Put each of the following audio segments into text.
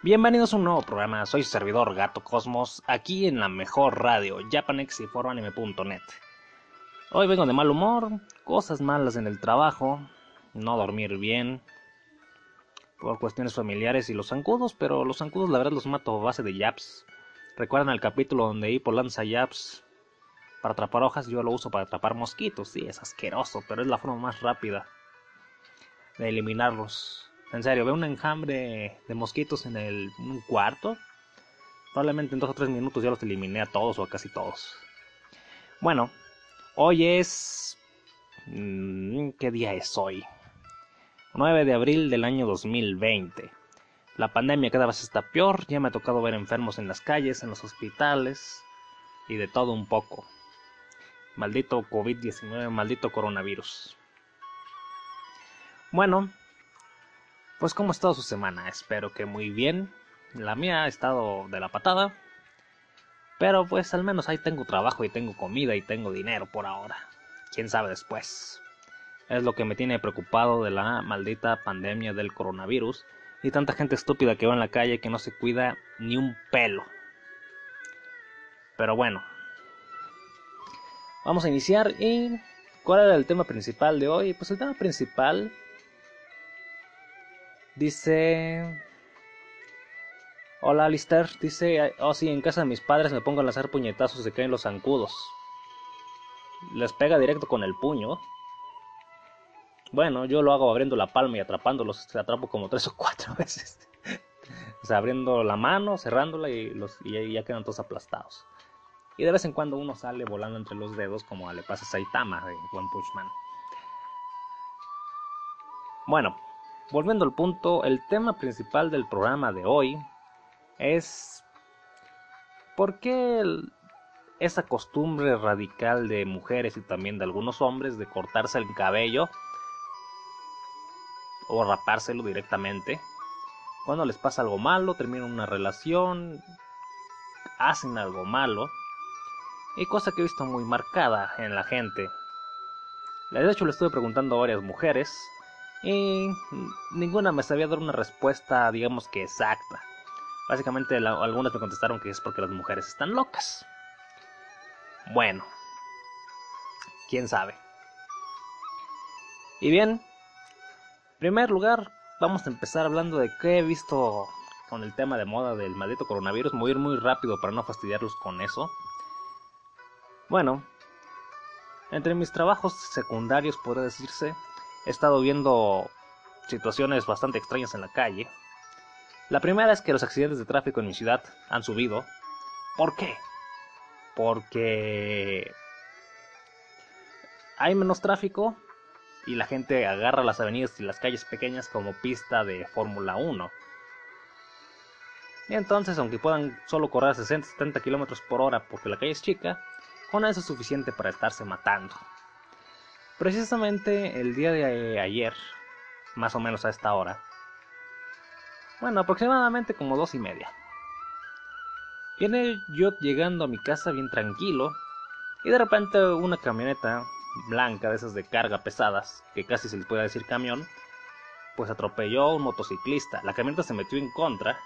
Bienvenidos a un nuevo programa, soy su servidor Gato Cosmos, aquí en la mejor radio, Japanex y ForoAnime.net. Hoy vengo de mal humor, cosas malas en el trabajo, no dormir bien, por cuestiones familiares y los zancudos, pero los zancudos la verdad los mato a base de yaps. ¿Recuerdan el capítulo donde Hippo lanza yaps para atrapar hojas? Yo lo uso para atrapar mosquitos, sí, es asqueroso, pero es la forma más rápida de eliminarlos. En serio, veo un enjambre de mosquitos en el un cuarto. Probablemente en dos o tres minutos ya los eliminé a todos o a casi todos. Bueno, hoy es... Mm, ¿Qué día es hoy? 9 de abril del año 2020. La pandemia cada vez está peor, ya me ha tocado ver enfermos en las calles, en los hospitales y de todo un poco. Maldito COVID-19, maldito coronavirus. Bueno, pues ¿cómo ha estado su semana? Espero que muy bien. La mía ha estado de la patada. Pero pues al menos ahí tengo trabajo y tengo comida y tengo dinero por ahora. Quién sabe después. Es lo que me tiene preocupado de la maldita pandemia del coronavirus y tanta gente estúpida que va en la calle que no se cuida ni un pelo. Pero bueno. Vamos a iniciar y ¿cuál era el tema principal de hoy? Pues el tema principal Dice... Hola Alistair, dice, oh sí, en casa de mis padres me pongo a lanzar puñetazos y se caen los zancudos. Les pega directo con el puño. Bueno, yo lo hago abriendo la palma y atrapándolos, atrapo como tres o cuatro veces. o sea, abriendo la mano, cerrándola y, y ya quedan todos aplastados. Y de vez en cuando uno sale volando entre los dedos como le pasa a Saitama de One Punch Man. Bueno, volviendo al punto, el tema principal del programa de hoy es por qué esa costumbre radical de mujeres y también de algunos hombres de cortarse el cabello o rapárselo directamente. Cuando les pasa algo malo, terminan una relación, hacen algo malo. Y cosa que he visto muy marcada en la gente. De hecho, le estuve preguntando a varias mujeres y ninguna me sabía dar una respuesta, digamos que exacta. Básicamente algunas me contestaron que es porque las mujeres están locas. Bueno, quién sabe. Y bien, en primer lugar, vamos a empezar hablando de qué he visto con el tema de moda del maldito coronavirus. Ir muy rápido para no fastidiarlos con eso. Bueno, entre mis trabajos secundarios, podría decirse, he estado viendo situaciones bastante extrañas en la calle. La primera es que los accidentes de tráfico en mi ciudad han subido. ¿Por qué? Porque hay menos tráfico y la gente agarra las avenidas y las calles pequeñas como pista de Fórmula 1. Y entonces, aunque puedan solo correr 60-70 km por hora porque la calle es chica, con eso es suficiente para estarse matando. Precisamente el día de ayer, más o menos a esta hora, bueno, aproximadamente como dos y media. Viene yo llegando a mi casa bien tranquilo y de repente una camioneta blanca de esas de carga pesadas, que casi se les puede decir camión, pues atropelló a un motociclista. La camioneta se metió en contra.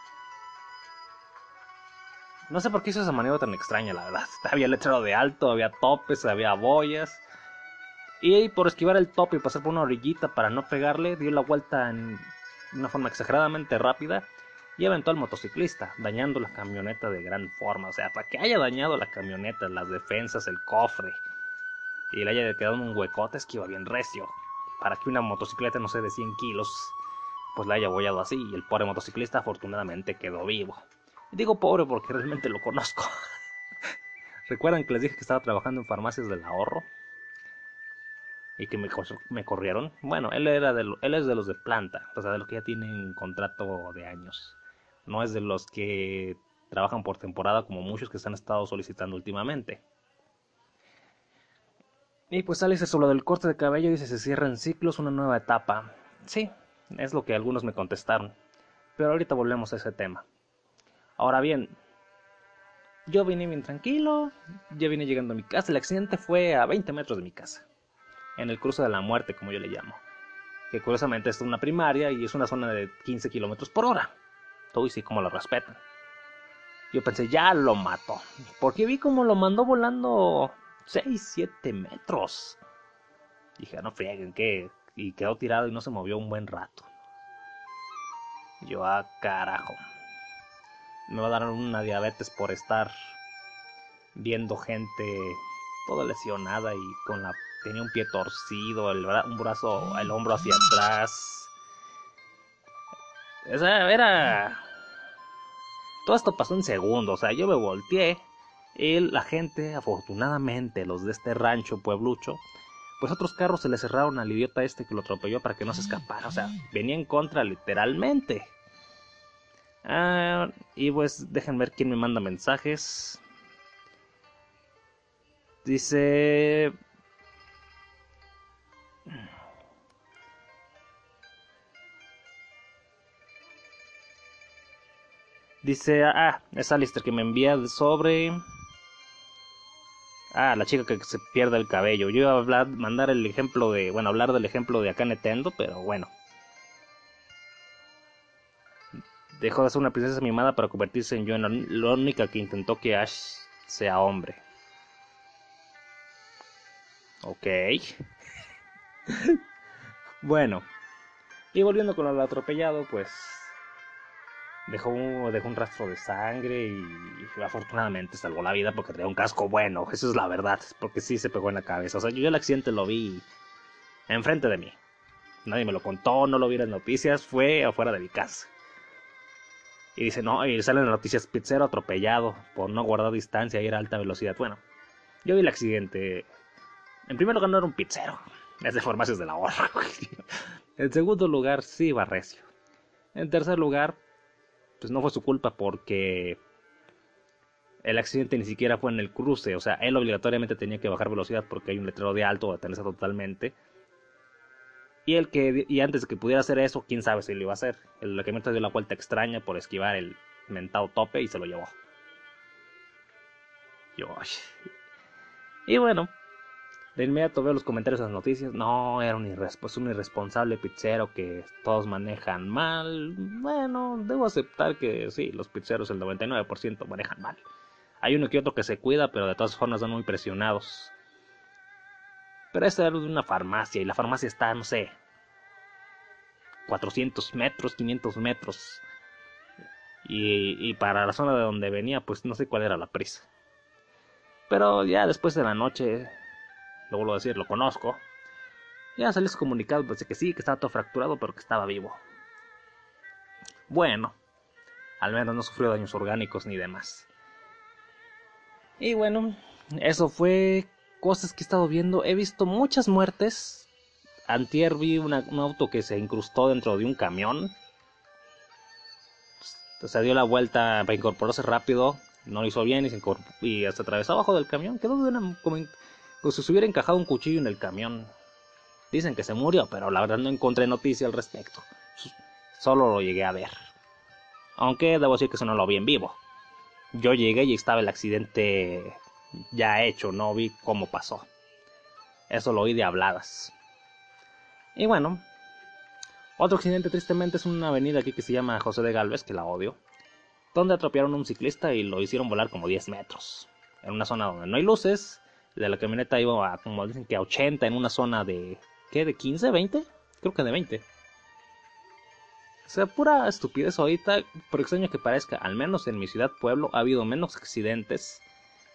No sé por qué hizo esa maniobra tan extraña, la verdad. Había letrero de alto, había topes, había boyas. Y por esquivar el tope y pasar por una orillita para no pegarle, dio la vuelta en una forma exageradamente rápida y aventó al motociclista, dañando la camioneta de gran forma. O sea, para que haya dañado la camioneta, las defensas, el cofre, y le haya quedado un huecote, es que iba bien recio. Para que una motocicleta, no sé, de 100 kilos, pues la haya bollado así. Y el pobre motociclista afortunadamente quedó vivo. Y digo pobre porque realmente lo conozco. ¿Recuerdan que les dije que estaba trabajando en farmacias del ahorro? Y que me, corrieron. Bueno, él, era de él es de los de planta, o sea, de los que ya tienen contrato de años. No es de los que trabajan por temporada como muchos que se han estado solicitando últimamente. Y pues sale sobre lo del corte de cabello, dice se cierra en ciclos una nueva etapa. Sí, es lo que algunos me contestaron. Pero ahorita volvemos a ese tema. Ahora bien, yo vine bien tranquilo, ya vine llegando a mi casa, el accidente fue a 20 metros de mi casa en el cruce de la muerte, como yo le llamo. Que curiosamente es una primaria y es una zona de 15 kilómetros por hora. Tú y sí, como lo respetan. Yo pensé, ya lo mató. Porque vi como lo mandó volando 6, 7 metros. Dije, no frieguen, ¿qué? Y quedó tirado y no se movió un buen rato. Yo, ah, carajo. Me va a dar una diabetes por estar viendo gente toda lesionada y con la tenía un pie torcido, el un brazo, el hombro hacia atrás. O sea, era todo esto pasó en segundos, o sea, yo me volteé y la gente, afortunadamente, los de este rancho pueblucho, pues otros carros se le cerraron al idiota este que lo atropelló para que no se escapara, o sea, venía en contra literalmente. Ah, y pues dejen ver quién me manda mensajes. Dice... Dice, ah, es Alistair que me envía sobre... Ah, la chica que se pierde el cabello. Yo iba a hablar, mandar el ejemplo de, bueno, hablar del ejemplo de acá Nintendo, pero bueno. Dejó de ser una princesa mimada para convertirse en yo en la única que intentó que Ash sea hombre. Ok. bueno. Y volviendo con el atropellado, pues dejó un, dejó un rastro de sangre y, afortunadamente salvó la vida porque tenía un casco bueno, eso es la verdad, porque sí se pegó en la cabeza. O sea, yo el accidente lo vi enfrente de mí. Nadie me lo contó, no lo vi en las noticias, fue afuera de mi casa. Y dice, no, y salen las noticias, pizzero atropellado por no guardar distancia y ir a alta velocidad. Bueno, yo vi el accidente. En primer lugar no era un pizzero, es de farmacias de la hora. en segundo lugar, sí iba recio. En tercer lugar, pues no fue su culpa porque el accidente ni siquiera fue en el cruce, o sea, él obligatoriamente tenía que bajar velocidad porque hay un letrero de alto detenerse totalmente. Y el que y antes de que pudiera hacer eso, quién sabe si lo iba a hacer. El camioneta dio la vuelta extraña por esquivar el mentado tope y se lo llevó. Y bueno, de inmediato veo los comentarios de las noticias. No, era un, un irresponsable pizzero que todos manejan mal. Bueno, debo aceptar que sí, los pizzeros el 99% manejan mal. Hay uno que otro que se cuida, pero de todas formas son muy presionados. Pero este era de una farmacia y la farmacia está, no sé, 400 metros, 500 metros. Y, y para la zona de donde venía, pues no sé cuál era la prisa. Pero ya después de la noche lo vuelvo a decir, lo conozco. Ya salió su comunicado, pues que sí, que estaba todo fracturado, pero que estaba vivo. Bueno, al menos no sufrió daños orgánicos ni demás. Y bueno, eso fue cosas que he estado viendo. He visto muchas muertes. Antier vi un auto que se incrustó dentro de un camión. Se dio la vuelta para incorporarse rápido. No lo hizo bien y, se y atravesó abajo del camión. Quedó de una, pues si se hubiera encajado un cuchillo en el camión. Dicen que se murió, pero la verdad no encontré noticia al respecto. Solo lo llegué a ver. Aunque debo decir que eso no lo vi en vivo. Yo llegué y estaba el accidente ya hecho, no vi cómo pasó. Eso lo oí de habladas. Y bueno, otro accidente tristemente es una avenida aquí que se llama José de Galvez, que la odio, donde atropellaron a un ciclista y lo hicieron volar como 10 metros. En una zona donde no hay luces de la camioneta iba a, como dicen que a 80 en una zona de, ¿qué? ¿De 15, 20? Creo que de 20. O sea, pura estupidez ahorita, por extraño que parezca, al menos en mi ciudad pueblo ha habido menos accidentes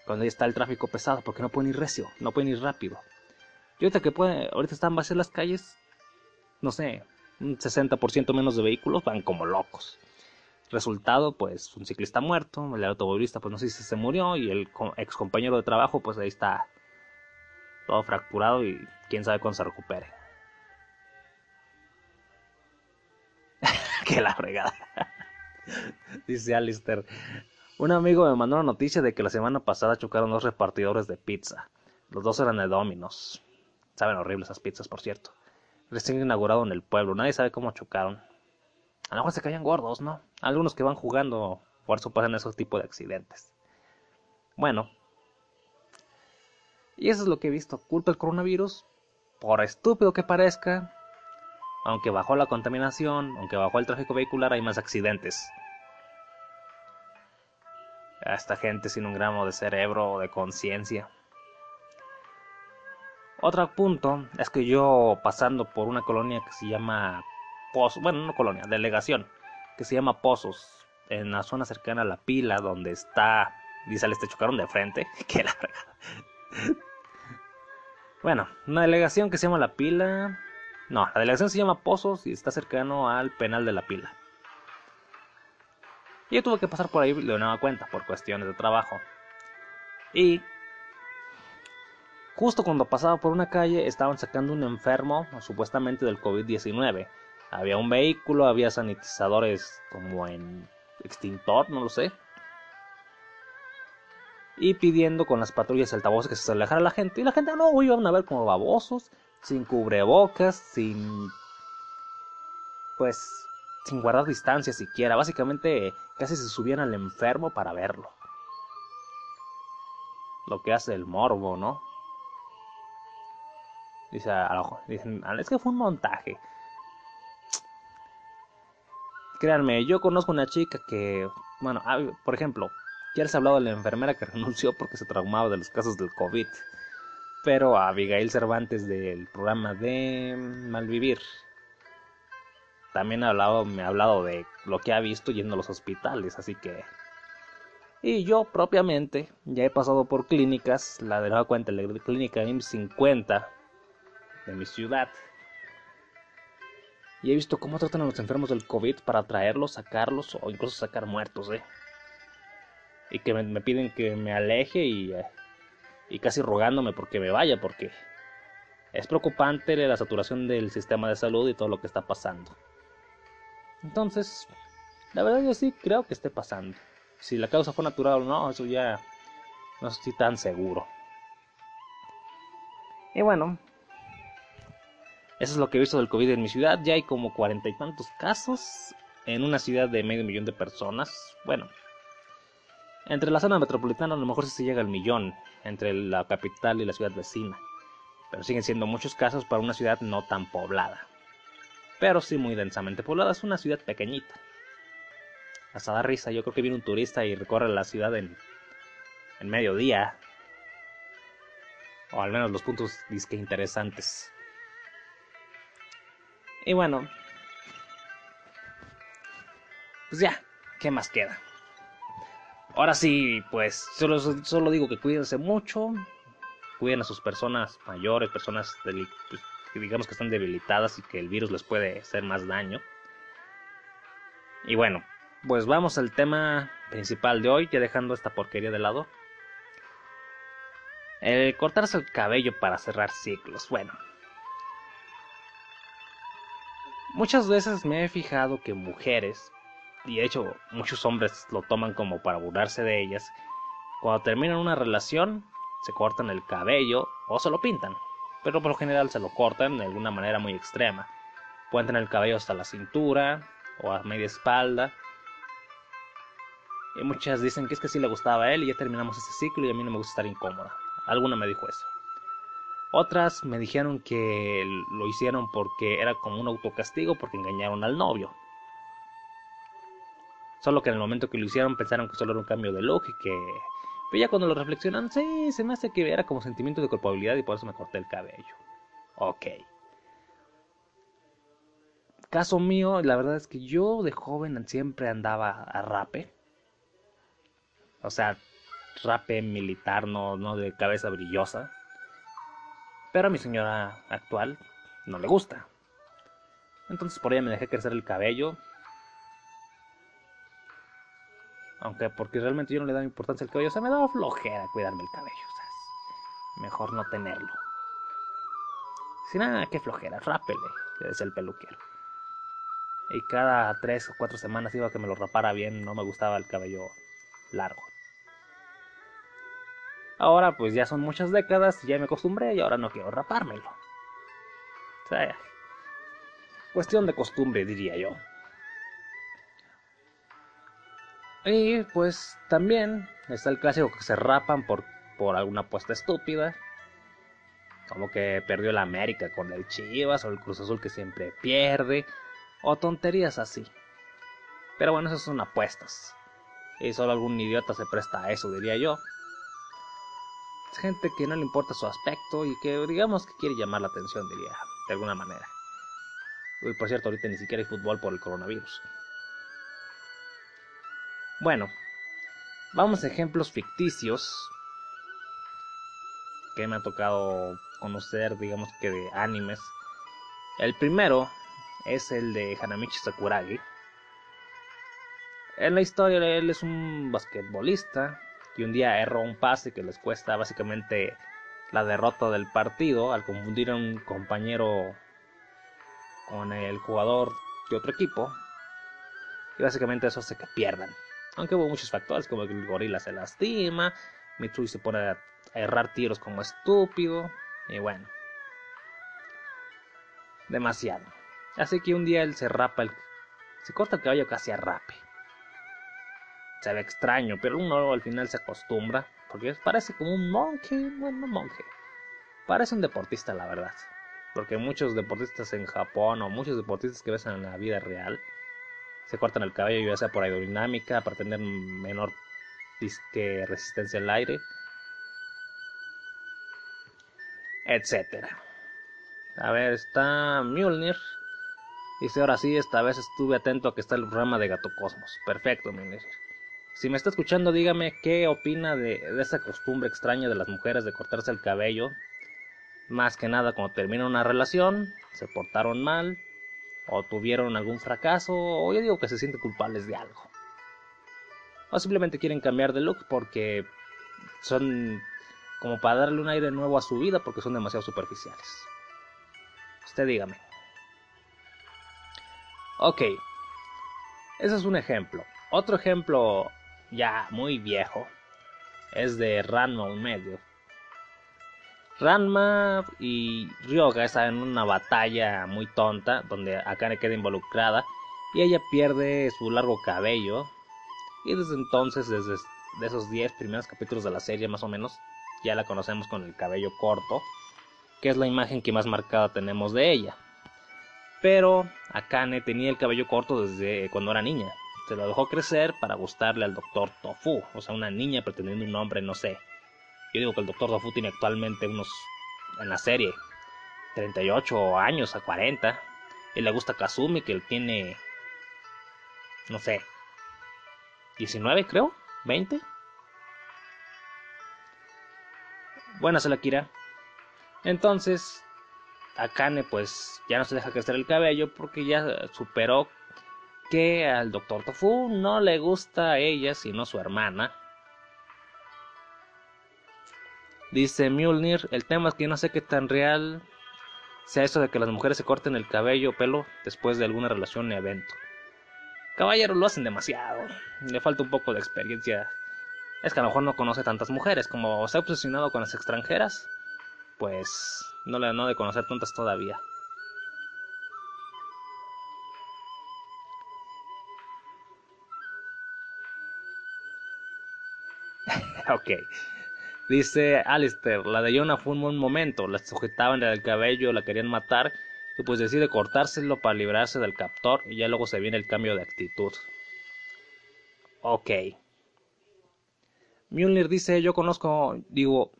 cuando está el tráfico pesado, porque no pueden ir recio, no pueden ir rápido. Y ahorita que pueden, ahorita están vacías las calles, no sé, un 60% menos de vehículos van como locos. Resultado, pues un ciclista muerto, el automovilista pues no sé si se murió y el ex compañero de trabajo pues ahí está todo fracturado y quién sabe cuándo se recupere. que la fregada. Dice Alistair. Un amigo me mandó una noticia de que la semana pasada chocaron dos repartidores de pizza. Los dos eran de Domino's. Saben horribles esas pizzas, por cierto. Recién inaugurado en el pueblo. Nadie sabe cómo chocaron. A lo mejor se caían gordos, ¿no? Algunos que van jugando, por eso pasan esos tipos de accidentes. Bueno. Y eso es lo que he visto. Culpa el coronavirus. Por estúpido que parezca. Aunque bajó la contaminación, aunque bajó el tráfico vehicular, hay más accidentes. a esta gente sin un gramo de cerebro o de conciencia. Otro punto es que yo pasando por una colonia que se llama Pozos, bueno, no colonia, delegación, que se llama Pozos, en la zona cercana a la pila, donde está, dice, te chocaron de frente, que la Bueno, una delegación que se llama La Pila, no, la delegación se llama Pozos y está cercano al penal de La Pila. Y yo tuve que pasar por ahí de nueva cuenta, por cuestiones de trabajo. Y Justo cuando pasaba por una calle estaban sacando un enfermo, supuestamente del COVID-19. Había un vehículo, había sanitizadores como en extintor, no lo sé. Y pidiendo con las patrullas altavoces que se alejara la gente. Y la gente no, iban a ver como babosos, sin cubrebocas, sin... Pues sin guardar distancia siquiera. Básicamente casi se subían al enfermo para verlo. Lo que hace el morbo, ¿no? Dice, dicen, ah, es que fue un montaje. Créanme, yo conozco una chica que, bueno, ah, por ejemplo, ya les he hablado de la enfermera que renunció porque se traumaba de los casos del COVID. Pero a Abigail Cervantes del programa de Malvivir también ha hablado, me ha hablado de lo que ha visto yendo a los hospitales, así que... Y yo propiamente ya he pasado por clínicas, la de la cuenta, la clínica M50, de mi ciudad. Y he visto cómo tratan a los enfermos del COVID para traerlos, sacarlos o incluso sacar muertos, ¿eh? Y que me, piden que me aleje y, eh, y casi rogándome porque me vaya, porque es preocupante la saturación del sistema de salud y todo lo que está pasando. Entonces, la verdad yo sí creo que esté pasando. Si la causa fue natural o no, eso ya no estoy tan seguro. Y bueno, eso es lo que he visto del COVID en mi ciudad. Ya hay como cuarenta y tantos casos en una ciudad de medio millón de personas. Bueno, entre la zona metropolitana a lo mejor se llega al millón, entre la capital y la ciudad vecina. Pero siguen siendo muchos casos para una ciudad no tan poblada. Pero sí muy densamente poblada. Es una ciudad pequeñita. Hasta da risa. Yo creo que viene un turista y recorre la ciudad en, en mediodía. O al menos los puntos disque interesantes. Y bueno, pues ya, ¿qué más queda? Ahora sí, pues solo, solo digo que cuídense mucho, cuiden a sus personas mayores, personas pues, que digamos que están debilitadas y que el virus les puede hacer más daño. Y bueno, pues vamos al tema principal de hoy, ya dejando esta porquería de lado. El cortarse el cabello para cerrar ciclos. Bueno, Muchas veces me he fijado que mujeres, y de hecho muchos hombres lo toman como para burlarse de ellas, cuando terminan una relación se cortan el cabello o se lo pintan, pero por lo general se lo cortan de alguna manera muy extrema. Pueden tener el cabello hasta la cintura o a media espalda. Y muchas dicen que es que sí le gustaba a él y ya terminamos ese ciclo y a mí no me gusta estar incómoda. Alguna me dijo eso. Otras me dijeron que lo hicieron porque era como un autocastigo porque engañaron al novio. Solo que en el momento que lo hicieron pensaron que solo era un cambio de look y que... Pero ya cuando lo reflexionan, sí, se me hace que era como sentimiento de culpabilidad y por eso me corté el cabello. Ok. Caso mío, la verdad es que yo de joven siempre andaba a rape. O sea, rape militar, no, no de cabeza brillosa. Pero a mi señora actual no le gusta. Entonces por ella me dejé crecer el cabello. Aunque porque realmente yo no le daba importancia al cabello. O sea, me daba flojera cuidarme el cabello. O sea, mejor no tenerlo. Sin nada, qué flojera, rápele, es el peluquero. Y cada tres o cuatro semanas iba a que me lo rapara bien, no me gustaba el cabello largo. Ahora pues ya son muchas décadas, ya me acostumbré y ahora no quiero rapármelo. O sea, cuestión de costumbre diría yo. Y pues también está el clásico que se rapan por, por alguna apuesta estúpida. Como que perdió la América con el Chivas o el Cruz Azul que siempre pierde. O tonterías así. Pero bueno, esas son apuestas. Y solo algún idiota se presta a eso, diría yo. Gente que no le importa su aspecto y que digamos que quiere llamar la atención, diría, de alguna manera. Y por cierto, ahorita ni siquiera hay fútbol por el coronavirus. Bueno, vamos a ejemplos ficticios que me ha tocado conocer, digamos que de animes. El primero es el de Hanamichi Sakuragi. En la historia él es un basquetbolista que un día erró un pase que les cuesta básicamente la derrota del partido al confundir a un compañero con el jugador de otro equipo. Y básicamente eso hace que pierdan. Aunque hubo muchos factores, como que el gorila se lastima, Mitsui se pone a errar tiros como estúpido, y bueno. Demasiado. Así que un día él se rapa el... Se corta el cabello casi a rape. Se ve extraño, pero uno al final se acostumbra, porque parece como un monje, bueno, no monje. Parece un deportista, la verdad. Porque muchos deportistas en Japón o muchos deportistas que ves en la vida real se cortan el cabello ya sea por aerodinámica, para tener menor disque resistencia al aire, etcétera. A ver, está Mjolnir. Dice, ahora sí, esta vez estuve atento a que está el programa de Gato Cosmos. Perfecto, Mjolnir. Si me está escuchando, dígame qué opina de, esa costumbre extraña de las mujeres de cortarse el cabello. Más que nada cuando termina una relación, se portaron mal, o tuvieron algún fracaso, o yo digo que se sienten culpables de algo. O simplemente quieren cambiar de look porque son como para darle un aire nuevo a su vida porque son demasiado superficiales. Usted dígame. Ok, ese es un ejemplo. Otro ejemplo ya muy viejo es de Ranma un medio. Ranma y Ryoga están en una batalla muy tonta donde Akane queda involucrada y ella pierde su largo cabello. Y desde entonces, desde esos 10 primeros capítulos de la serie más o menos, ya la conocemos con el cabello corto, que es la imagen que más marcada tenemos de ella. Pero Akane tenía el cabello corto desde cuando era niña. Se lo dejó crecer para gustarle al doctor Tofu, o sea, una niña pretendiendo un hombre, no sé, yo digo que el Doctor Dofu tiene actualmente unos, en la serie, 38 años a 40. Y le gusta Kazumi, que él tiene, no sé, 19 creo, 20. Buena se la Kira. Entonces, Akane pues ya no se deja crecer el cabello porque ya superó que al Doctor Tofu no le gusta a ella sino su hermana Dice Mjolnir, el tema es que no sé qué tan real sea eso de que las mujeres se corten el cabello o pelo después de alguna relación o evento. Caballeros lo hacen demasiado. Le falta un poco de experiencia. Es que a lo mejor no conoce tantas mujeres. Como se ha obsesionado con las extranjeras, pues no le no de conocer tantas todavía. ok. Dice Alistair, la de Jonah fue un buen momento, la sujetaban del cabello, la querían matar y pues decide cortárselo para librarse del captor y ya luego se viene el cambio de actitud. Ok. Mjolnir dice, yo conozco, digo,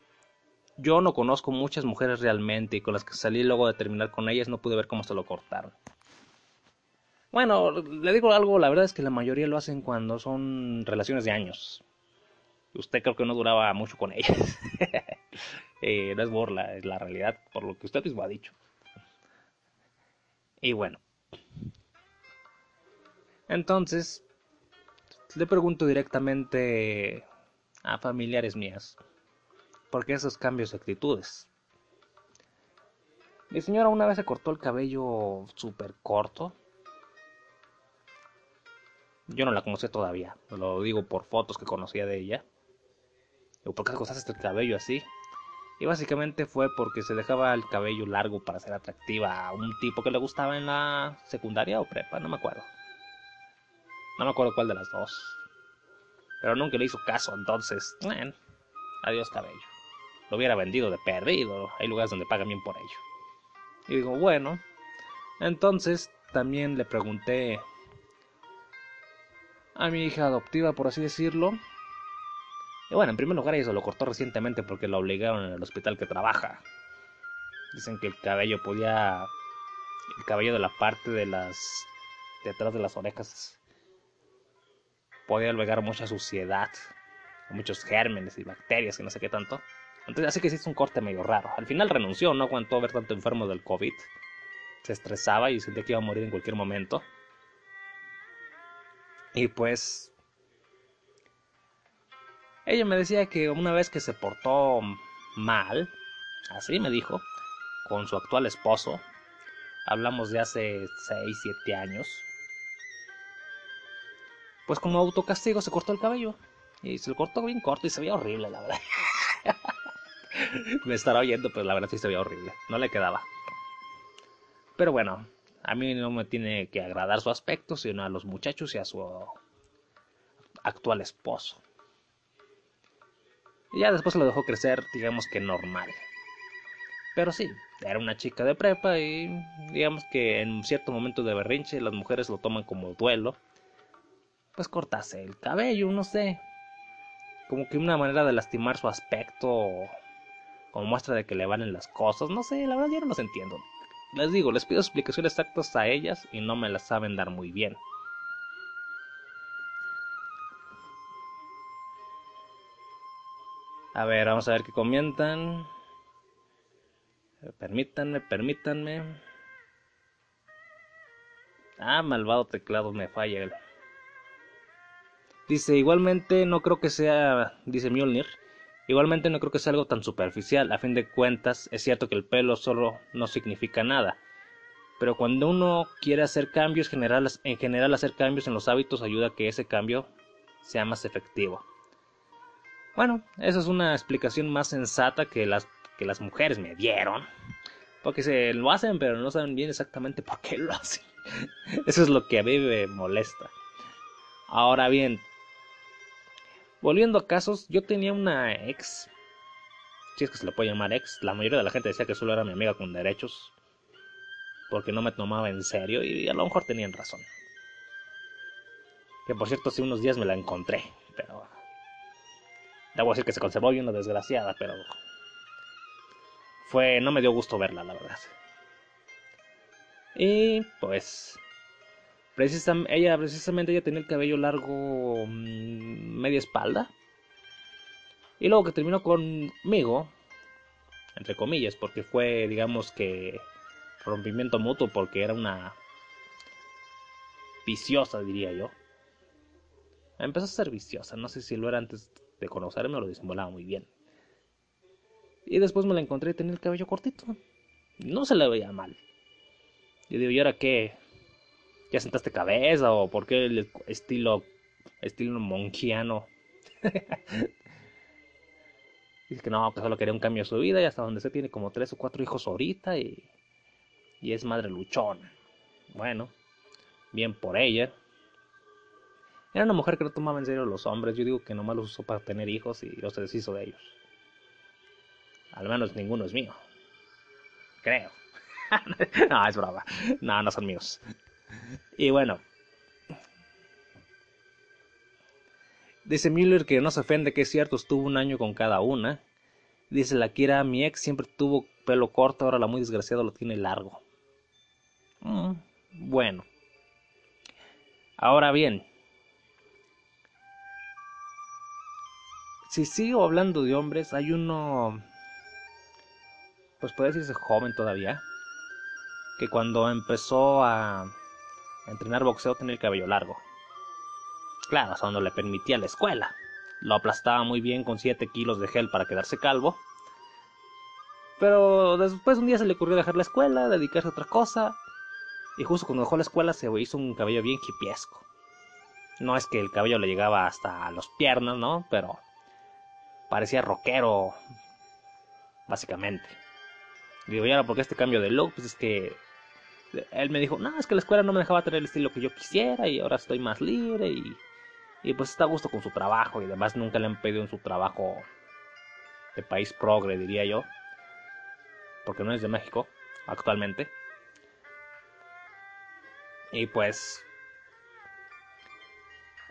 yo no conozco muchas mujeres realmente y con las que salí luego de terminar con ellas no pude ver cómo se lo cortaron. Bueno, le digo algo, la verdad es que la mayoría lo hacen cuando son relaciones de años usted creo que no duraba mucho con ellas. Eh, no es burla, es la realidad, por lo que usted mismo ha dicho. Y bueno. Entonces, le pregunto directamente a familiares mías, ¿por qué esos cambios de actitudes? Mi señora una vez se cortó el cabello súper corto. Yo no la conocí todavía, lo digo por fotos que conocía de ella. ¿Por qué cortaste el cabello así? Y básicamente fue porque se dejaba el cabello largo para ser atractiva a un tipo que le gustaba en la secundaria o prepa, no me acuerdo. No me acuerdo cuál de las dos. Pero nunca le hizo caso, entonces, adiós cabello. Lo hubiera vendido de perdido, hay lugares donde pagan bien por ello. Y digo, bueno, entonces también le pregunté a mi hija adoptiva, por así decirlo. Y bueno, en primer lugar ella se lo cortó recientemente porque la obligaron en el hospital que trabaja. Dicen que el cabello podía... El cabello de la parte de las... detrás de las orejas podía albergar mucha suciedad, muchos gérmenes y bacterias y no sé qué tanto. Entonces, así que sí es un corte medio raro. Al final renunció, no aguantó ver tanto enfermo del COVID. Se estresaba y sentía que iba a morir en cualquier momento. Y pues. Ella me decía que una vez que se portó mal, así me dijo, con su actual esposo, hablamos de hace 6, 7 años, pues como autocastigo se cortó el cabello. Y se lo cortó bien corto y se veía horrible, la verdad. me estará oyendo, pero la verdad sí se veía horrible. No le quedaba. Pero bueno, a mí no me tiene que agradar su aspecto, sino a los muchachos y a su actual esposo. Y ya después lo dejó crecer, digamos que normal. Pero sí, era una chica de prepa y digamos que en cierto momento de berrinche las mujeres lo toman como duelo. Pues cortarse el cabello, no sé como que una manera de lastimar su aspecto como muestra de que le valen las cosas. No sé, la verdad yo no los entiendo. Les digo, les pido explicaciones exactas a ellas y no me las saben dar muy bien. A ver, vamos a ver qué comentan. Permítanme, permítanme. Ah, malvado teclado, me falla. Dice, igualmente no creo que sea, dice Mjolnir, igualmente no creo que sea algo tan superficial. A fin de cuentas, es cierto que el pelo solo no significa nada. Pero cuando uno quiere hacer cambios, generales, en general hacer cambios en los hábitos ayuda a que ese cambio sea más efectivo. Bueno, esa es una explicación más sensata que las, que las mujeres me dieron. Porque se lo hacen, pero no saben bien exactamente por qué lo hacen. Eso es lo que a mí me molesta. Ahora bien, Volviendo a casos, yo tenía una ex, si es que se le puede llamar ex, la mayoría de la gente decía que solo era mi amiga con derechos, porque no me tomaba en serio y a lo mejor tenían razón. Que por cierto, hace unos días me la encontré, pero... Debo decir que se conservó bien una desgraciada, pero... Fue... no me dio gusto verla, la verdad. Y pues ella precisamente ella tenía el cabello largo mm, media espalda. Y luego que terminó conmigo, entre comillas, porque fue, digamos que, rompimiento mutuo, porque era una viciosa, diría yo. Empezó a ser viciosa, no sé si lo era antes de conocerme lo disimulaba muy bien. Y después me la encontré y tenía el cabello cortito. No se le veía mal. Yo digo, ¿y ahora qué? ¿Ya sentaste cabeza? ¿O por qué el estilo, estilo monquiano? Dice que no, que solo quería un cambio a su vida y hasta donde se tiene como tres o cuatro hijos ahorita y, y es madre luchón. Bueno, bien por ella. Era una mujer que no tomaba en serio a los hombres. Yo digo que nomás los usó para tener hijos y no se deshizo de ellos. Al menos ninguno es mío. Creo. no, es brava. No, no son míos. Y bueno. Dice Müller que no se ofende, que es cierto, estuvo un año con cada una. Dice la Kira, mi ex siempre tuvo pelo corto, ahora la muy desgraciada lo tiene largo. Mm, bueno. Ahora bien. Si sigo hablando de hombres, hay uno... Pues puede decirse joven todavía. Que cuando empezó a entrenar boxeo tenía el cabello largo. Claro, hasta donde le permitía la escuela. Lo aplastaba muy bien con 7 kilos de gel para quedarse calvo. Pero después un día se le ocurrió dejar la escuela, dedicarse a otra cosa. Y justo cuando dejó la escuela se hizo un cabello bien hipiesco. No es que el cabello le llegaba hasta las piernas, ¿no? Pero parecía rockero, básicamente. Digo, y ahora, ¿por qué este cambio de look? Pues es que él me dijo, no, es que la escuela no me dejaba tener el estilo que yo quisiera y ahora estoy más libre y, y pues está a gusto con su trabajo y además nunca le han pedido en su trabajo de país progre, diría yo, porque no es de México actualmente. Y pues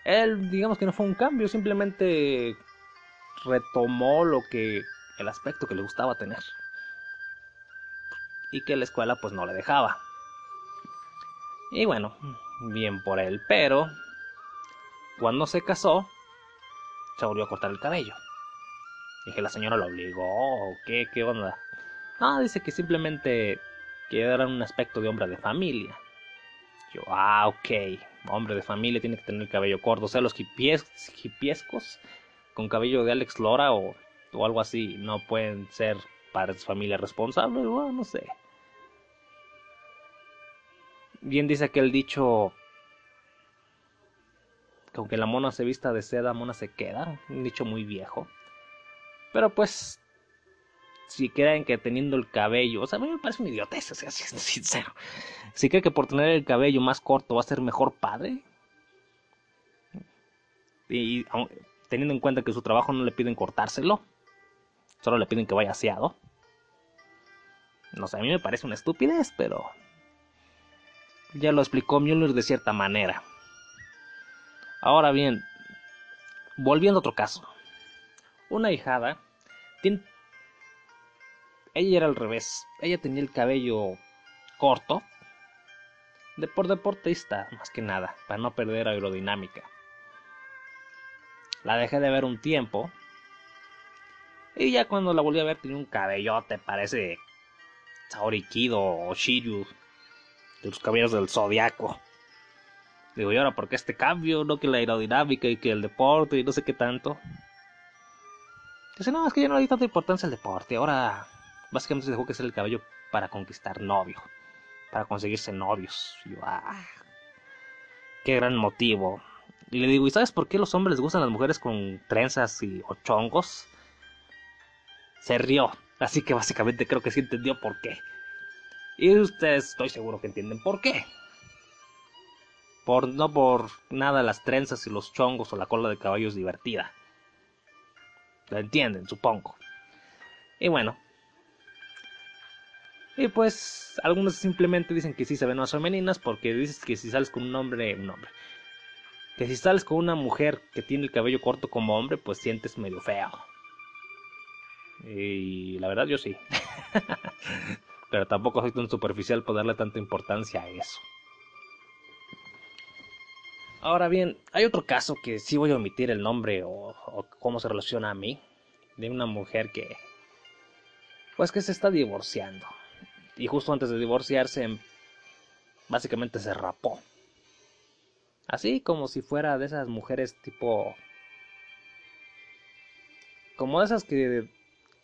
él, digamos que no fue un cambio, simplemente retomó lo que el aspecto que le gustaba tener y que la escuela pues no le dejaba. Y bueno, bien por él, pero cuando se casó, se volvió a cortar el cabello. Que la señora lo obligó, ¿qué, qué onda? Ah, dice que simplemente que un aspecto de hombre de familia. Yo, ah, ok, hombre de familia tiene que tener el cabello corto. O sea, los hipiescos con cabello de Alex Lora o, o algo así no pueden ser padres de familia responsables, bueno, no sé. Bien dice aquel dicho que aunque la mona se vista de seda, mona se queda. Un dicho muy viejo. Pero pues, si creen que teniendo el cabello, o sea, a mí me parece un idiotez, o sea, si es sincero. Si creen que por tener el cabello más corto va a ser mejor padre. Y teniendo en cuenta que su trabajo no le piden cortárselo, solo le piden que vaya aseado. No sé, a mí me parece una estupidez, pero ya lo explicó Müller de cierta manera. Ahora bien, volviendo a otro caso. Una hijada ella era al revés. Ella tenía el cabello corto. De por deportista, más que nada, para no perder aerodinámica. La dejé de ver un tiempo. Y ya cuando la volví a ver tenía un cabellote, parece Saorikido o Shiryu de los cabellos del zodiaco. Digo, ¿y ahora por qué este cambio? No que la aerodinámica y que el deporte y no sé qué tanto. Dice, no, es que ya no le di tanta importancia al deporte. Ahora, básicamente se dejó que sea el cabello para conquistar novio. Para conseguirse novios. Y yo, ah, qué gran motivo. Y le digo, ¿y sabes por qué los hombres les gustan las mujeres con trenzas y chongos? Se rió. Así que básicamente creo que sí entendió por qué. Y ustedes estoy seguro que entienden por qué. Por, no por nada las trenzas y los chongos o la cola de caballo es divertida. Lo entienden, supongo. Y bueno. Y pues algunos simplemente dicen que sí se ven más femeninas porque dices que si sales con un hombre, un hombre. Que si sales con una mujer que tiene el cabello corto como hombre, pues sientes medio feo. Y la verdad yo sí. pero tampoco soy tan superficial por darle tanta importancia a eso. Ahora bien, hay otro caso que sí voy a omitir el nombre o, cómo se relaciona a mí, de una mujer que, pues que se está divorciando. Y justo antes de divorciarse, básicamente se rapó. Así como si fuera de esas mujeres tipo... Como esas que,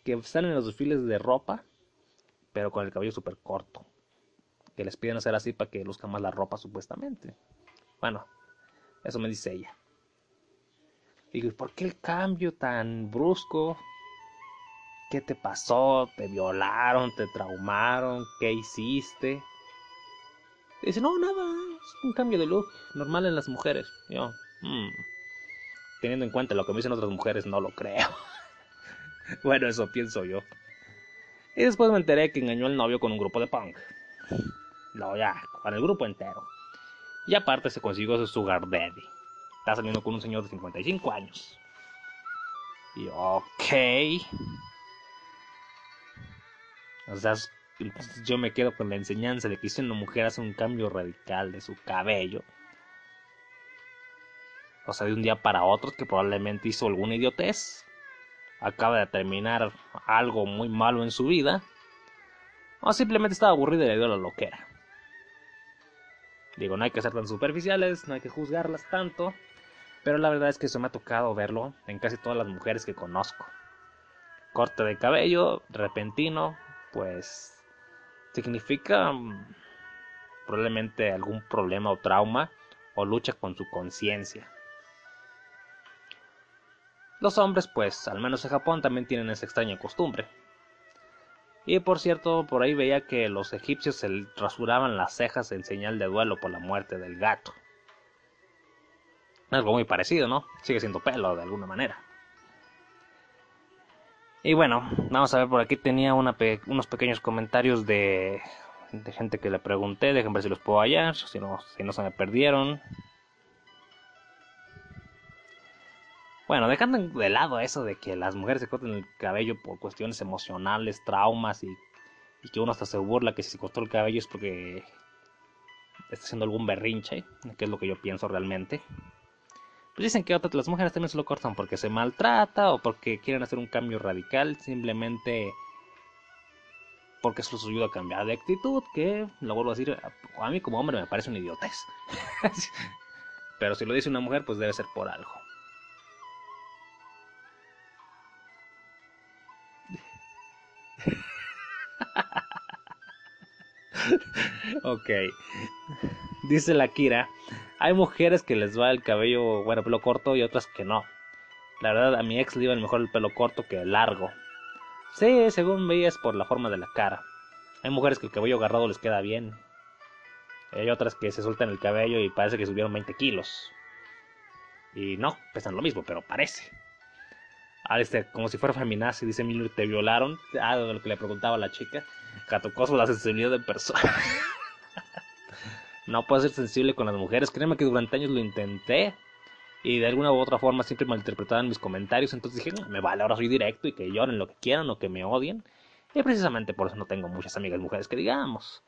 que están en los desfiles de ropa pero con el cabello súper corto. Que les piden hacer así para que luzca más la ropa supuestamente. Bueno, eso me dice ella. Digo, ¿y por qué el cambio tan brusco? ¿Qué te pasó? ¿Te violaron? ¿Te traumaron? ¿Qué hiciste? Dice, no, nada, es un cambio de look normal en las mujeres. yo, hmm, teniendo en cuenta lo que me dicen otras mujeres, no lo creo. bueno, eso pienso yo. Y después me enteré que engañó al novio con un grupo de punk. No, ya, con el grupo entero. Y aparte se consiguió su sugar daddy. Está saliendo con un señor de 55 años. Y ok. O sea, yo me quedo con la enseñanza de que si una mujer hace un cambio radical de su cabello, o sea, de un día para otro, que probablemente hizo alguna idiotez, acaba de terminar algo muy malo en su vida, o simplemente estaba aburrida y le dio la loquera. Digo, no hay que ser tan superficiales, no hay que juzgarlas tanto, pero la verdad es que eso me ha tocado verlo en casi todas las mujeres que conozco. Corte de cabello, repentino, pues significa mm, probablemente algún problema o trauma o lucha con su conciencia. Los hombres, pues, al menos en Japón, también tienen esa extraña costumbre. Y por cierto, por ahí veía que los egipcios se rasuraban las cejas en señal de duelo por la muerte del gato. Algo muy parecido, ¿no? Sigue siendo pelo de alguna manera. Y bueno, vamos a ver, por aquí tenía unos pequeños comentarios de, gente que le pregunté, déjenme ver si los puedo hallar, si no, si no se me perdieron. Bueno, dejando de lado eso de que las mujeres se cortan el cabello por cuestiones emocionales, traumas y, y que uno hasta se burla que si se cortó el cabello es porque está haciendo algún berrinche, que es lo que yo pienso realmente. Pues dicen que otras las mujeres también se lo cortan porque se maltrata o porque quieren hacer un cambio radical, simplemente porque eso les ayuda a cambiar de actitud, que lo vuelvo a decir, a mí como hombre me parece un idiotez. Pero si lo dice una mujer, pues debe ser por algo. ok. Dice la Kira, hay mujeres que les va el cabello, bueno, pelo corto y otras que no. La verdad, a mi ex le iba mejor el pelo corto que el largo. Sí, según veías por la forma de la cara. Hay mujeres que el cabello agarrado les queda bien. Hay otras que se sueltan el cabello y parece que subieron 20 kilos. Y no, pesan lo mismo, pero parece. Ah, este, como si fuera feminazi, dice Miller, te violaron. Ah, lo que le preguntaba la chica. Catocoso la sensibilidad de persona. no puedo ser sensible con las mujeres. Créeme que durante años lo intenté. Y de alguna u otra forma siempre malinterpretaban mis comentarios. Entonces dije, me vale, ahora soy directo y que lloren lo que quieran o que me odien. Y precisamente por eso no tengo muchas amigas mujeres que digamos.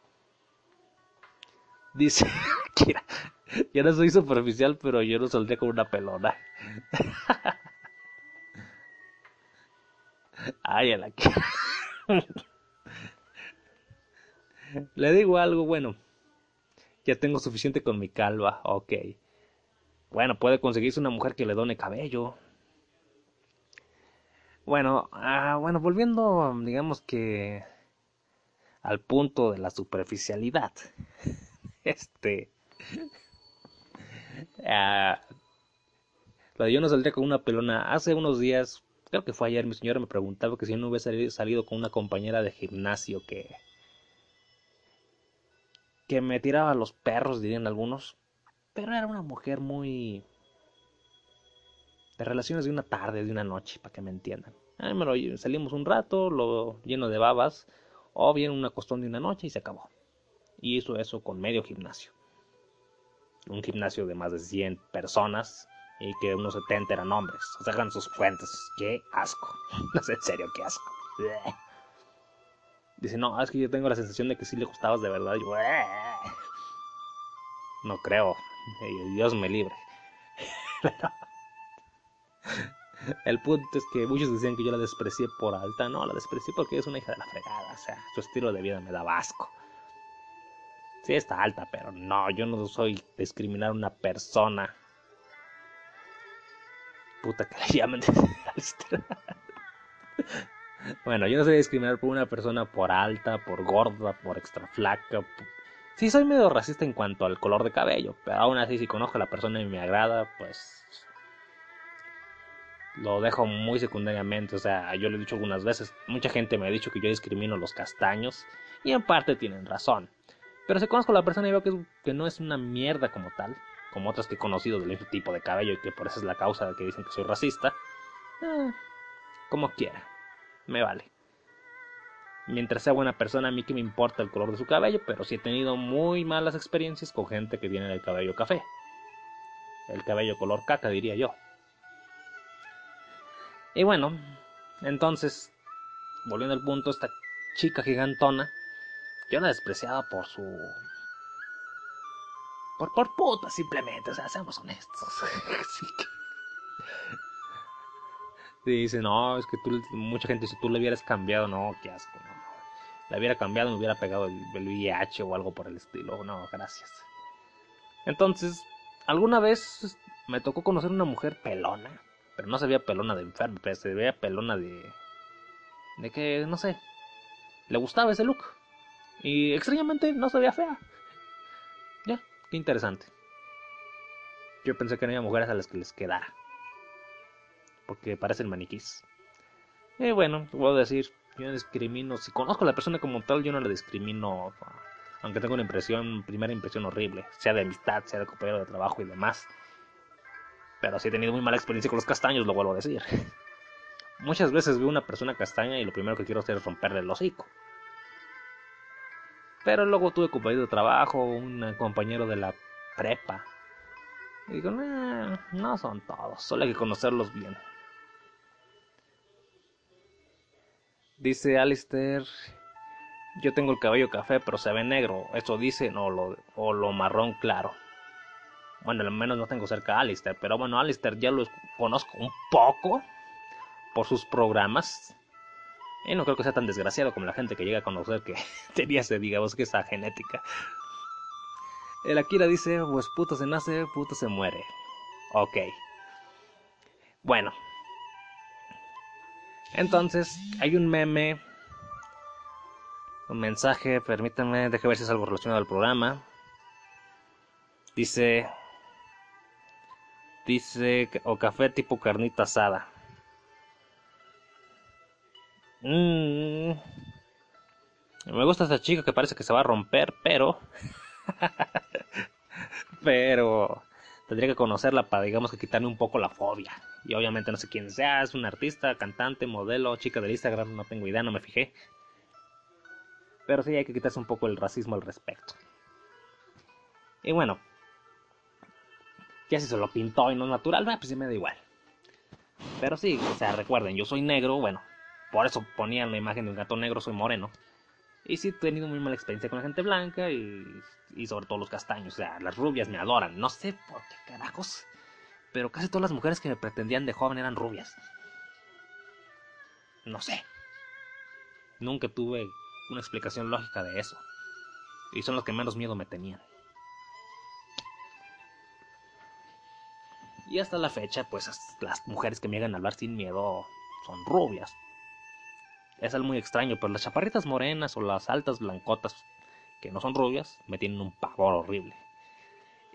Dice, Kira, yo no soy superficial, pero yo no saldría con una pelona. Ay, a la que... Le digo algo, bueno. Ya tengo suficiente con mi calva, ok. Bueno, puede conseguirse una mujer que le done cabello. Bueno, ah, bueno, volviendo, digamos que al punto de la superficialidad. Este. Ah, yo no saldría con una pelona. Hace unos días creo que fue ayer, mi señora me preguntaba que si no hubiese salido con una compañera de gimnasio que que me tiraba a los perros, dirían algunos, pero era una mujer muy de relaciones de una tarde, de una noche, para que me entiendan. salimos un rato, lo lleno de babas, o bien una costón de una noche y se acabó. Y hizo eso con medio gimnasio. Un gimnasio de más de 100 personas, y que unos 70 eran hombres. O sea, hagan sus cuentas. Qué asco. No sé, en serio, qué asco. Dice, no, es que yo tengo la sensación de que sí le gustabas de verdad. Yo, no creo. Dios me libre. el punto es que muchos decían que yo la desprecié por alta. No, la desprecié porque es una hija de la fregada. O sea, su estilo de vida me da asco. Sí, está alta, pero no, yo no soy discriminar a una persona puta que le llaman. bueno, yo no soy discriminar por una persona por alta, por gorda, por extra flaca. Sí, soy medio racista en cuanto al color de cabello, pero aún así, si conozco a la persona y me agrada, pues lo dejo muy secundariamente. O sea, yo lo he dicho algunas veces. Mucha gente me ha dicho que yo discrimino los castaños. Y en parte tienen razón. Pero si conozco a la persona y veo que, que no es una mierda como tal como otras que he conocido del mismo tipo de cabello y que por eso es la causa de que dicen que soy racista, eh, como quiera, me vale. Mientras sea buena persona, a mí que me importa el color de su cabello, pero sí he tenido muy malas experiencias con gente que tiene el cabello café. El cabello color caca, diría yo. Y bueno, entonces, volviendo al punto, esta chica gigantona, yo la despreciaba por su por, por puta, simplemente. O sea, seamos honestos. Así que... Dice, no, es que tú, mucha gente, si tú le hubieras cambiado, no, qué asco, no. Le hubiera cambiado, me hubiera pegado el, el VIH o algo por el estilo. No, gracias. Entonces, alguna vez me tocó conocer una mujer pelona. Pero no se veía pelona de enfermo, pero se veía pelona de. de que, no sé. Le gustaba ese look. Y extrañamente no se veía fea. Qué interesante. Yo pensé que no había mujeres a las que les quedara. Porque parecen maniquís. Y bueno, puedo decir, yo no discrimino. Si conozco a la persona como tal, yo no la discrimino. Aunque tengo una impresión, primera impresión horrible. Sea de amistad, sea de compañero de trabajo y demás. Pero si he tenido muy mala experiencia con los castaños, lo vuelvo a decir. Muchas veces veo una persona castaña y lo primero que quiero hacer es romperle el hocico. Pero luego tuve compañero de trabajo, un compañero de la prepa, Y digo, no son todos, solo hay que conocerlos bien. Dice Alistair, yo tengo el cabello café, pero se ve negro. Eso dice, no, lo, o lo marrón claro. Bueno, al menos no tengo cerca a Alistair, pero bueno, Alistair ya lo conozco un poco por sus programas. Y no creo que sea tan desgraciado como la gente que llega a conocer que tenía ese, digamos, que esa genética. El Akira dice, pues puto se nace, puto se muere. Ok. Bueno. Entonces, hay un meme. Un mensaje, permítanme, deje ver si es algo relacionado al programa. Dice... Dice, o café tipo carnita asada. Mmm... Me gusta esta chica que parece que se va a romper, pero... Pero tendría que conocerla para, digamos, que quitarme un poco la fobia. Y obviamente no sé quién sea, es un artista, cantante, modelo, chica del Instagram, no tengo idea, no me fijé. Pero sí hay que quitarse un poco el racismo al respecto. Y bueno, ya si se lo pintó y no natural, pues sí me da igual. Pero sí, o sea, recuerden, yo soy negro, bueno, por eso ponían la imagen de un gato negro, soy moreno. Y sí he tenido muy mala experiencia con la gente blanca y, y sobre todo los castaños. O sea, las rubias me adoran. No sé por qué carajos. Pero casi todas las mujeres que me pretendían de joven eran rubias. No sé. Nunca tuve una explicación lógica de eso. Y son los que menos miedo me tenían. Y hasta la fecha, pues las mujeres que me llegan a hablar sin miedo son rubias. Es algo muy extraño, pero las chaparritas morenas o las altas blancotas, que no son rubias, me tienen un pavor horrible.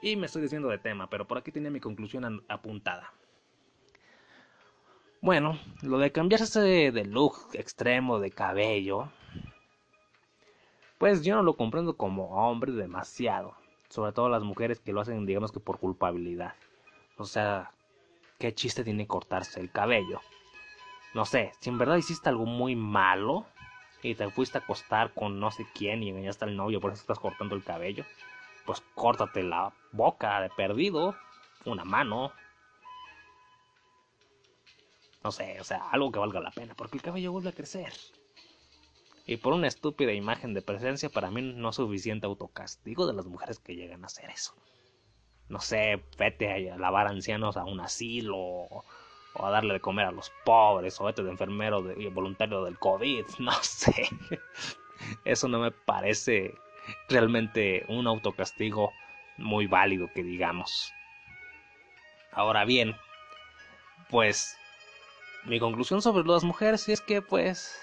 Y me estoy diciendo de tema, pero por aquí tenía mi conclusión apuntada. Bueno, lo de cambiarse de look extremo de cabello, pues yo no lo comprendo como hombre demasiado. Sobre todo las mujeres que lo hacen, digamos que por culpabilidad. O sea, ¿qué chiste tiene cortarse el cabello? No sé, si en verdad hiciste algo muy malo y te fuiste a acostar con no sé quién y engañaste al novio por eso estás cortando el cabello, pues córtate la boca de perdido, una mano. No sé, o sea, algo que valga la pena, porque el cabello vuelve a crecer. Y por una estúpida imagen de presencia, para mí no es suficiente autocastigo de las mujeres que llegan a hacer eso. No sé, vete a lavar ancianos a un asilo o a darle de comer a los pobres, o este de enfermero de, voluntario del COVID, no sé. Eso no me parece realmente un autocastigo muy válido que digamos. Ahora bien, pues mi conclusión sobre las mujeres es que pues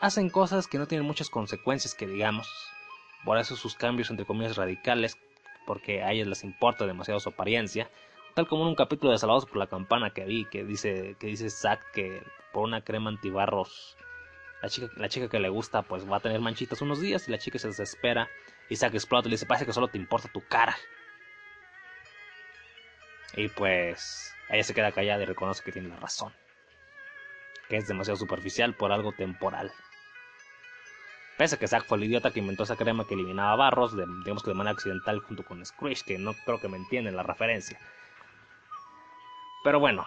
hacen cosas que no tienen muchas consecuencias que digamos. Por eso sus cambios entre comillas radicales, porque a ellas les importa demasiado su apariencia, tal como en un capítulo de Salvados por la Campana que vi, que dice, que dice Zack que por una crema antibarros, la chica, la chica que le gusta pues va a tener manchitas unos días y la chica se desespera y Zack explota y le dice, parece que solo te importa tu cara. Y pues ella se queda callada y reconoce que tiene la razón. Que es demasiado superficial por algo temporal. Pese a que Zack fue el idiota que inventó esa crema que eliminaba barros, digamos que de manera accidental junto con Screech, que no creo que me entienden la referencia. Pero bueno.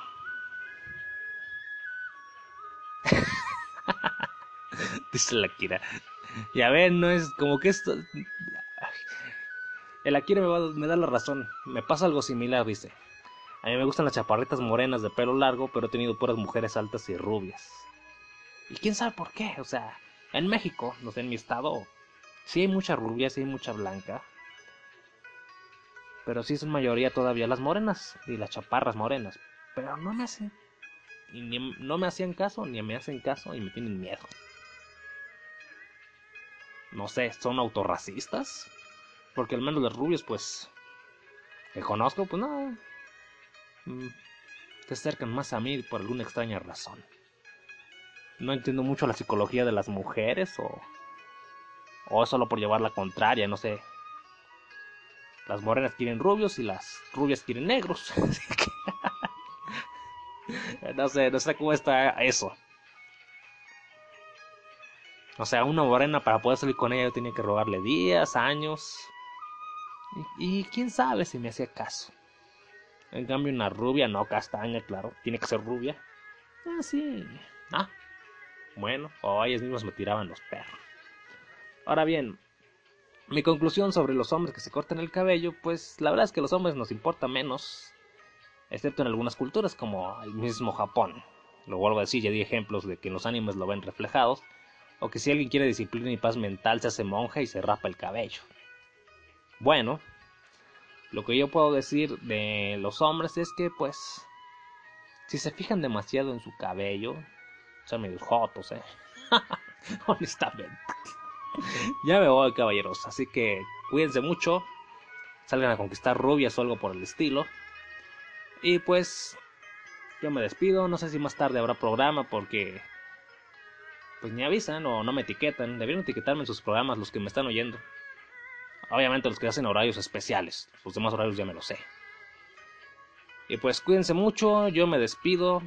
Dice la Akira. Ya ven, no es como que esto... El Akira me, me da la razón. Me pasa algo similar, dice. A mí me gustan las chaparritas morenas de pelo largo, pero he tenido puras mujeres altas y rubias. Y quién sabe por qué. O sea, en México, no sé, en mi estado, sí hay mucha rubia, sí hay mucha blanca. Pero sí son mayoría todavía las morenas y las chaparras morenas. Pero no me hacen. Y no me hacían caso, ni me hacen caso y me tienen miedo. No sé, ¿son autorracistas? Porque al menos los rubios, pues. Que conozco, pues no. Mm, se acercan más a mí por alguna extraña razón. No entiendo mucho la psicología de las mujeres o. O solo por llevar la contraria, no sé. Las morenas quieren rubios y las rubias quieren negros. No sé, no sé cómo está eso. O sea, una morena para poder salir con ella yo tenía que robarle días, años. Y, quién sabe si me hacía caso. En cambio, una rubia, no castaña, claro, tiene que ser rubia. Ah, sí. Ah, bueno, o ellas mismas me tiraban los perros. Ahora bien, mi conclusión sobre los hombres que se cortan el cabello, pues la verdad es que los hombres nos importa menos, excepto en algunas culturas como el mismo Japón. Lo vuelvo a decir, ya di ejemplos de que en los animes lo ven reflejados, o que si alguien quiere disciplina y paz mental se hace monja y se rapa el cabello. Bueno, lo que yo puedo decir de los hombres es que pues si se fijan demasiado en su cabello, son medio jotos, eh. Honestamente. ya me voy, caballeros. Así que cuídense mucho. Salgan a conquistar rubias o algo por el estilo. Y pues yo me despido. No sé si más tarde habrá programa porque pues ni avisan o no me etiquetan. Deberían etiquetarme en sus programas los que me están oyendo. Obviamente los que hacen horarios especiales. Los demás horarios ya me lo sé. Y pues cuídense mucho. Yo me despido.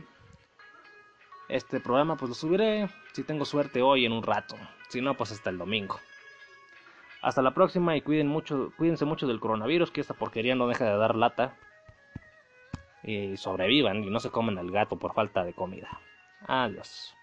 Este programa pues lo subiré si tengo suerte hoy en un rato. Si no, pues hasta el domingo. Hasta la próxima y cuiden mucho, cuídense mucho del coronavirus, que esta porquería no deja de dar lata. Y sobrevivan y no se comen al gato por falta de comida. Adiós.